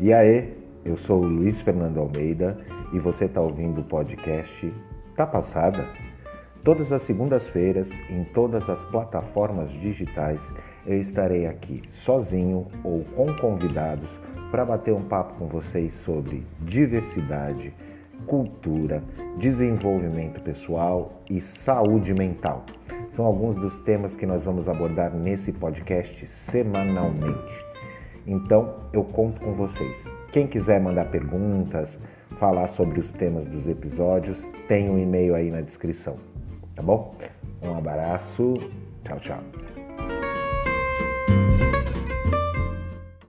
E aí, eu sou o Luiz Fernando Almeida e você está ouvindo o podcast Tá Passada? Todas as segundas-feiras, em todas as plataformas digitais, eu estarei aqui sozinho ou com convidados para bater um papo com vocês sobre diversidade, cultura, desenvolvimento pessoal e saúde mental. São alguns dos temas que nós vamos abordar nesse podcast semanalmente. Então, eu conto com vocês. Quem quiser mandar perguntas, falar sobre os temas dos episódios, tem um e-mail aí na descrição. Tá bom? Um abraço. Tchau, tchau.